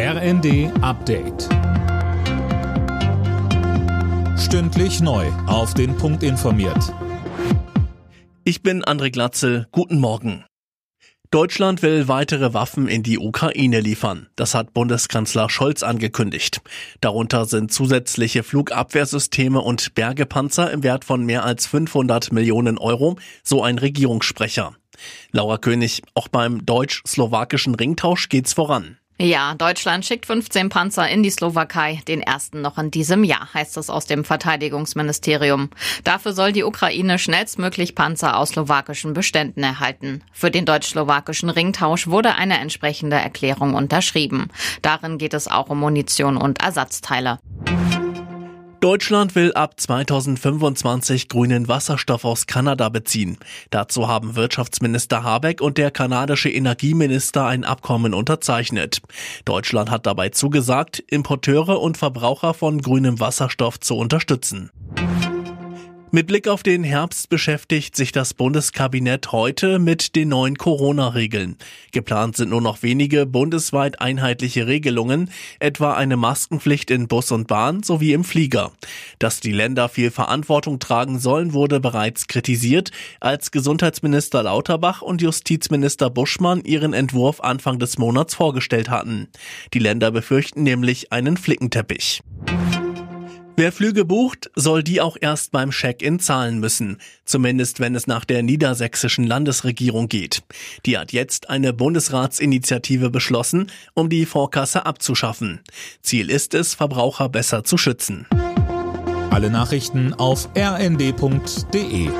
RND Update. Stündlich neu. Auf den Punkt informiert. Ich bin André Glatzel. Guten Morgen. Deutschland will weitere Waffen in die Ukraine liefern. Das hat Bundeskanzler Scholz angekündigt. Darunter sind zusätzliche Flugabwehrsysteme und Bergepanzer im Wert von mehr als 500 Millionen Euro, so ein Regierungssprecher. Laura König, auch beim deutsch-slowakischen Ringtausch geht's voran. Ja, Deutschland schickt 15 Panzer in die Slowakei, den ersten noch in diesem Jahr, heißt es aus dem Verteidigungsministerium. Dafür soll die Ukraine schnellstmöglich Panzer aus slowakischen Beständen erhalten. Für den deutsch-slowakischen Ringtausch wurde eine entsprechende Erklärung unterschrieben. Darin geht es auch um Munition und Ersatzteile. Deutschland will ab 2025 grünen Wasserstoff aus Kanada beziehen. Dazu haben Wirtschaftsminister Habeck und der kanadische Energieminister ein Abkommen unterzeichnet. Deutschland hat dabei zugesagt, Importeure und Verbraucher von grünem Wasserstoff zu unterstützen. Mit Blick auf den Herbst beschäftigt sich das Bundeskabinett heute mit den neuen Corona-Regeln. Geplant sind nur noch wenige bundesweit einheitliche Regelungen, etwa eine Maskenpflicht in Bus und Bahn sowie im Flieger. Dass die Länder viel Verantwortung tragen sollen, wurde bereits kritisiert, als Gesundheitsminister Lauterbach und Justizminister Buschmann ihren Entwurf Anfang des Monats vorgestellt hatten. Die Länder befürchten nämlich einen Flickenteppich. Wer Flüge bucht, soll die auch erst beim Check-in zahlen müssen. Zumindest wenn es nach der niedersächsischen Landesregierung geht. Die hat jetzt eine Bundesratsinitiative beschlossen, um die Vorkasse abzuschaffen. Ziel ist es, Verbraucher besser zu schützen. Alle Nachrichten auf rnd.de